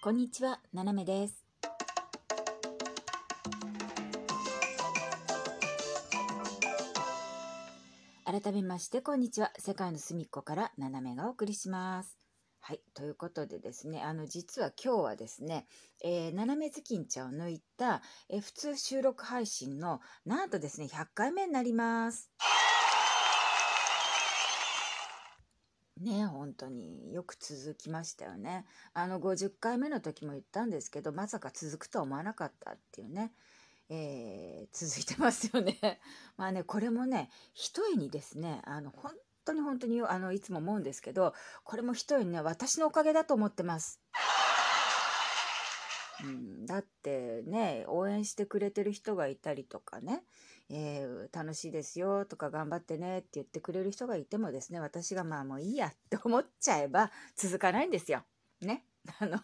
こんにちは、ななめです。改めまして、こんにちは。世界の隅っこからななめがお送りします。はい、ということでですね、あの、実は今日はですね、えー、ななめずきんちゃんを抜いた、えー普通収録配信の、なんとですね、100回目になります。ね本当によく続きましたよね。あの50回目の時も言ったんですけどまさか続くとは思わなかったっていうね、えー続いてますよね。まあねこれもねひとえにですねあの本当に本当にあのいつも思うんですけどこれもひとえにね私のおかげだと思ってます。うん、だってね応援してくれてる人がいたりとかね、えー楽しいですよとか頑張ってねって言ってくれる人がいてもですね私がまあもういいやって思っちゃえば続かないんですよ。ね。あの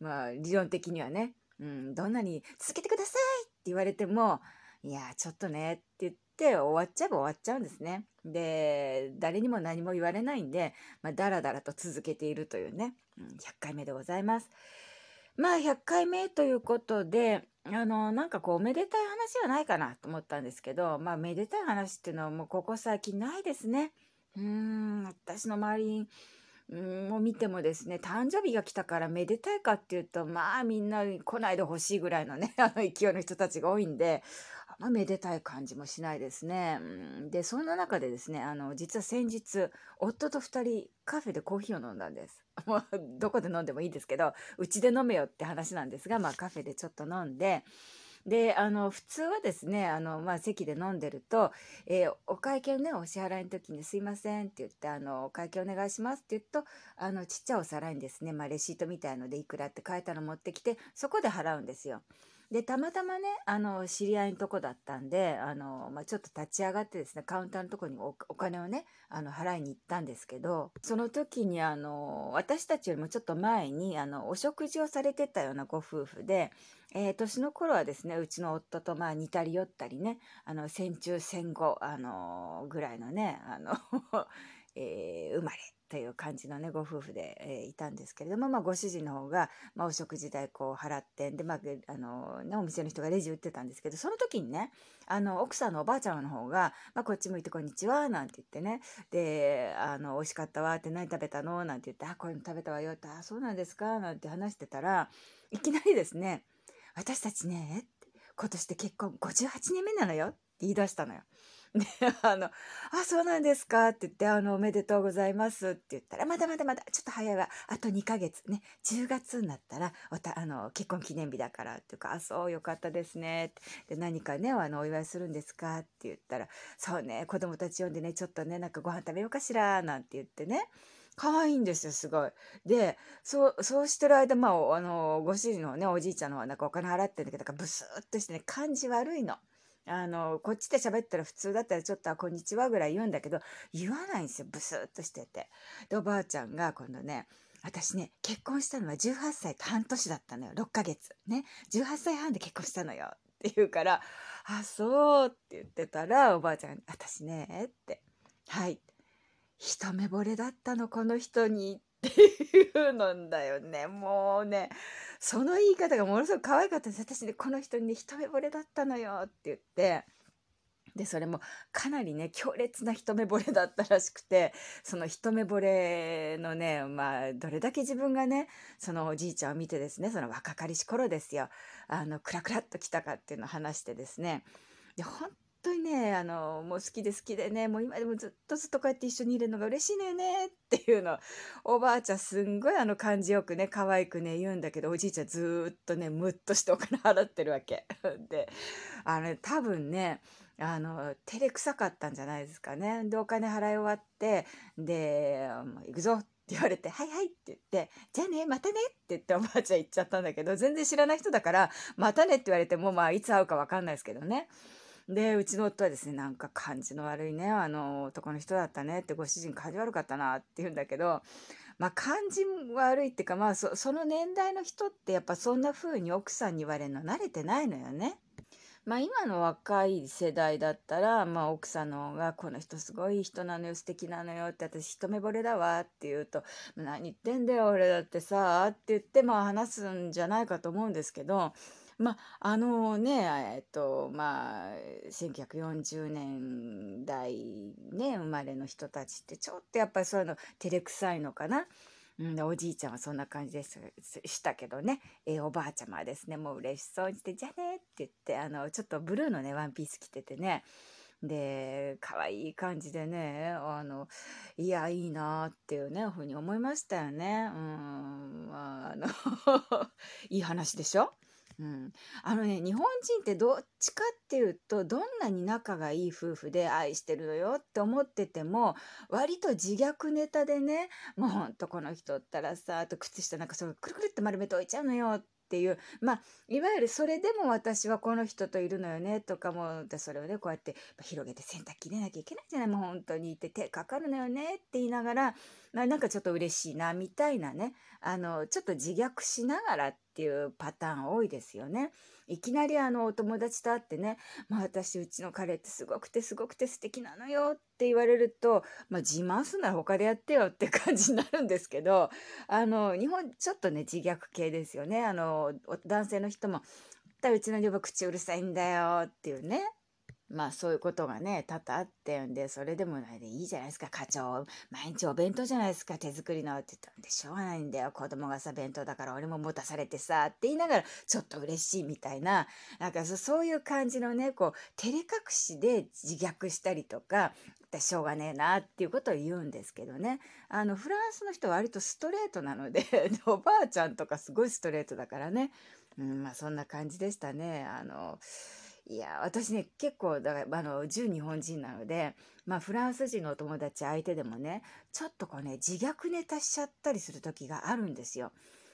まあ理論的にはね、うん、どんなに続けてくださいって言われてもいやちょっとねって言って終わっちゃえば終わっちゃうんですね。で誰にも何も言われないんで、まあ、だらだらと続けているというね、うん、100回目でございます。まあ100回目ということであのなんかこうめでたい話はないかなと思ったんですけどまあめでたい話っていうのはもうここ最近ないですね。うーん私の周りを見てもですね誕生日が来たからめでたいかっていうとまあみんな来ないでほしいぐらいのね あの勢いの人たちが多いんであんまめでたい感じもしないですね。でそんな中でですねあの実は先日夫と2人カフェでコーヒーを飲んだんです。もうどこで飲んでもいいですけどうちで飲めよって話なんですが、まあ、カフェでちょっと飲んでであの普通はですねあの、まあ、席で飲んでると、えーお会計ねお支払いの時に「すいません」って言ってあの「お会計お願いします」って言うとあのちっちゃいお皿にですね、まあ、レシートみたいのでいくらって書いたの持ってきてそこで払うんですよ。でたまたまねあの知り合いのとこだったんであの、まあ、ちょっと立ち上がってですねカウンターのとこにお金をねあの払いに行ったんですけどその時にあの私たちよりもちょっと前にあのお食事をされてたようなご夫婦で、えー年の頃はですねうちの夫とまあ似たり寄ったりねあの戦中戦後あのぐらいのねあの、えー生まれという感じのねご夫婦で、えーいたんですけれども、まあ、ご主人の方が、まあ、お食事代こう払ってで、まああのね、お店の人がレジ打ってたんですけどその時にねあの奥さんのおばあちゃんの方が「まあ、こっち向いてこんにちは」なんて言ってねで「あの美味しかったわ」って「何食べたの?」なんて言って「あこういうの食べたわよ」って「あそうなんですか」なんて話してたらいきなりですね「私たちね今年で結婚58年目なのよ」って言い出したのよ。で あの「あそうなんですか」って言って「あのおめでとうございます」って言ったら「まだまだまだちょっと早いわあと2ヶ月ね10月になったらおたあの結婚記念日だから」っていうか「あそうよかったですね」ってで何かねあのお祝いするんですかって言ったら「そうね子供たち呼んでねちょっとねなんかご飯食べようかしら」なんて言ってね可愛いんですよすごい。でそうそうしてる間まああのご主人のねおじいちゃんの方はなんかお金払ってるんだけどなんかブスーっとしてね感じ悪いの。あのこっちで喋ったら普通だったらちょっとあ「こんにちは」ぐらい言うんだけど言わないんですよブスッとしてて。でおばあちゃんが今度ね私ね結婚したのは18歳と半年だったのよ。6ヶ月。ね。18歳半で結婚したのよって言うから「あそう」って言ってたらおばあちゃん「私ね」って「はい。一目惚れだったのこの人に」っていうのだよね。もうねその言い方がものすごく可愛かったんです。私ねこの人にね一目惚れだったのよって言って。でそれもかなりね強烈な一目惚れだったらしくてその一目惚れのねまあどれだけ自分がねそのおじいちゃんを見てですねその若かりし頃ですよ。あのクラクラっときたかっていうのを話してですね。で本当にねあのもう好きで好きでねもう今でもずっとずっとこうやって一緒にいるのが嬉しいのよねっていうのおばあちゃんすんごいあの感じよくね可愛くね言うんだけどおじいちゃんずっとねムッとしてお金払ってるわけ。であの多分ねあの照れくさかったんじゃないですかね。でお金払い終わってで「行くぞ」って言われて「はいはい」って言って「じゃあねまたね」って言っておばあちゃん行っちゃったんだけど全然知らない人だから「またね」って言われてもまあいつ会うか分かんないですけどね。でうちの夫はですねなんか感じの悪いねあの男の人だったねってご主人感じ悪かったなって言うんだけどまあ感じ悪いっていうかまあその年代の人ってやっぱそんな風に奥さんに言われるの慣れてないのよね。まあ今の若い世代だったら、まあ奥さんの方がこの人すごい人なのよ、素敵なのよって私一目惚れだわって言うと、何言ってんだよ俺だってさ、って言ってまあ話すんじゃないかと思うんですけど、まあ、のね、えっと、まあ、1940年代ね、生まれの人たちってちょっとやっぱりそういうの照れくさいのかな。うん、おじいちゃんはそんな感じでしたけどね、えー、おばあちゃまはですねもう嬉しそうにして「じゃね」って言ってあのちょっとブルーのねワンピース着ててねで可愛い感じでねあのいやいいなっていうねふうに思いましたよね。うんあの いい話でしょ？うん、あのね日本人ってどっちかっていうとどんなに仲がいい夫婦で愛してるのよって思ってても割と自虐ネタでねもうほんとこの人ったらさあと靴下なんかそれくるくるって丸めておいちゃうのよっていうまあいわゆるそれでも私はこの人といるのよねとかもそれをねこうやって広げて洗濯機入れなきゃいけないじゃないもう本当にって手かかるのよねって言いながら、まあ、なんかちょっと嬉しいなみたいなねあのちょっと自虐しながらっていうパターン多いですよね。いきなりあのお友達と会ってね「まあ、私うちの彼ってすごくてすごくて素敵なのよ」って言われると、まあ、自慢すんなら他でやってよって感じになるんですけどあの日本ちょっとね自虐系ですよねあの男性の人も「うちの女房口うるさいんだよ」っていうねまあそういうことがね多々あってんでそれでもないでいいじゃないですか。課長毎日お弁当じゃないですか手作りのって言ったんでしょうがないんだよ。子供がさ弁当だから俺も持たされてさって言いながらちょっと嬉しいみたいな。なんかそういう感じのねこう照れ隠しで自虐したりとかしょうがねえなっていうことを言うんですけどね。あのフランスの人は割とストレートなので おばあちゃんとかすごいストレートだからね、うん、まあそんな感じでしたね。あのいや、私ね、結構、だから、あの、純日本人なので、まあ、フランス人のお友達相手でもね、ちょっとこうね、自虐ネタしちゃったりする時があるんですよ。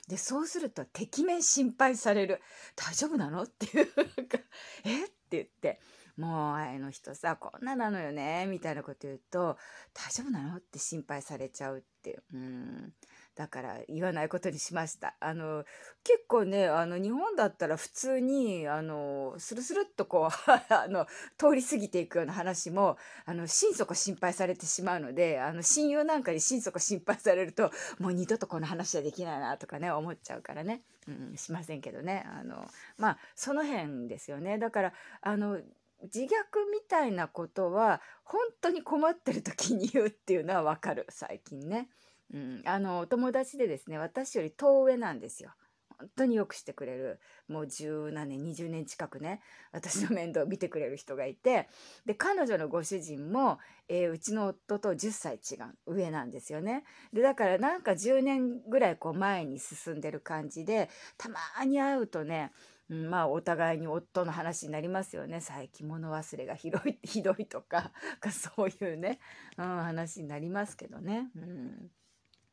で、そうすると、てきめん心配される。大丈夫なの？っていう、か、え？って言って、もう、あの人さ、こんななのよね、みたいなこと言うと、大丈夫なの？って心配されちゃうっていう。うん。だから言わないことにしました。あの結構ねあの日本だったら普通にあのスルスルっとこう あの通り過ぎていくような話もあの心底心配されてしまうのであの親友なんかに心底心配されるともう二度とこの話はできないなとかね思っちゃうからね、うん、しませんけどねあのまあその辺ですよね。だからあの自虐みたいなことは本当に困ってる時に言うっていうのはわかる最近ね。うん、あの、お友達でですね、私より遠上なんですよ。本当によくしてくれる、もう十何年、20年近くね、私の面倒を見てくれる人がいて、で、彼女のご主人も、えー、うちの夫と10歳違う、上なんですよね。で、だからなんか10年ぐらいこう前に進んでる感じで、たまに会うとね、まあお互いに夫の話になりますよね最近物忘れがひどいひどいとか そういうね、うん、話になりますけどね。うん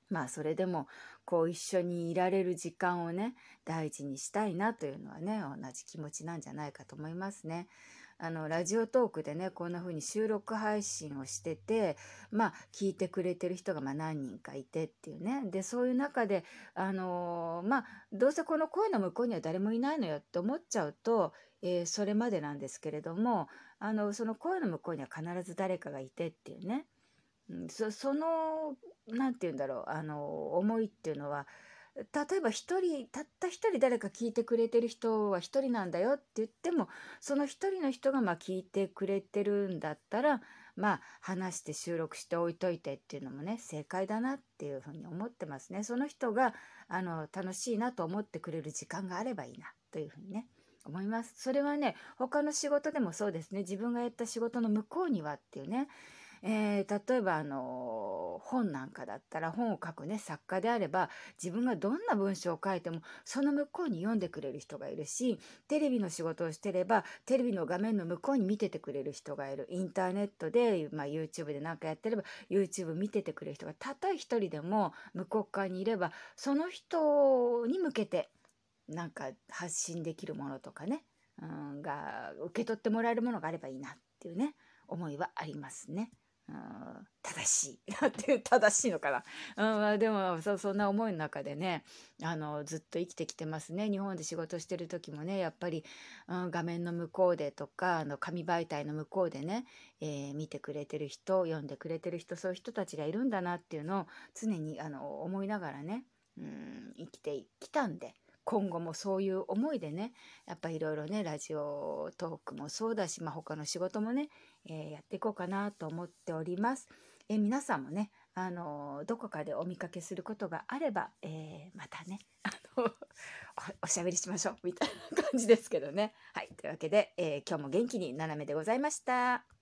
まあそれでもこう一緒にいられる時間をね大事にしたいなというのはね同じ気持ちなんじゃないかと思いますね。あのラジオトークでねこんな風に収録配信をしててまあ聞いてくれてる人がま何人かいてっていうねでそういう中であのー、まあどうせこの声の向こうには誰もいないのよって思っちゃうと、えー、それまでなんですけれどもあのその声の向こうには必ず誰かがいてっていうねそその何て言うんだろうあの思いっていうのは例えば一人たった一人誰か聞いてくれてる人は一人なんだよって言ってもその一人の人がまあ聞いてくれてるんだったらまあ話して収録しておいといてっていうのもね正解だなっていうふうに思ってますね。その人があの楽しいなと思ってくれる時間があればいいなというふうにね思います。それはね他の仕事でもそうですね自分がやった仕事の向こうにはっていうねえー、例えばあの本なんかだったら本を書くね作家であれば自分がどんな文章を書いてもその向こうに読んでくれる人がいるしテレビの仕事をしてればテレビの画面の向こうに見ててくれる人がいるインターネットで、まあ、YouTube で何かやってれば YouTube 見ててくれる人がたった一人でも向こう側にいればその人に向けてなんか発信できるものとかね、うん、が受け取ってもらえるものがあればいいなっていうね思いはありますね。正しい。っ て正しいのかな。うん、でもそそんな思いの中でねあのずっと生きてきてますね。日本で仕事してる時もねやっぱり、うん、画面の向こうでとかあの紙媒体の向こうでね、えー、見てくれてる人読んでくれてる人そういう人たちがいるんだなっていうのを常にあの思いながらね、うん、生きてきたんで。今後もそういう思いでねやっぱいろいろねラジオトークもそうだし、まあ、他の仕事もね、えー、やっていこうかなと思っております。えー、皆さんもねあのどこかでお見かけすることがあれば、えー、またねあのおしゃべりしましょうみたいな感じですけどね。はいというわけで、え今日も元気に斜めでございました。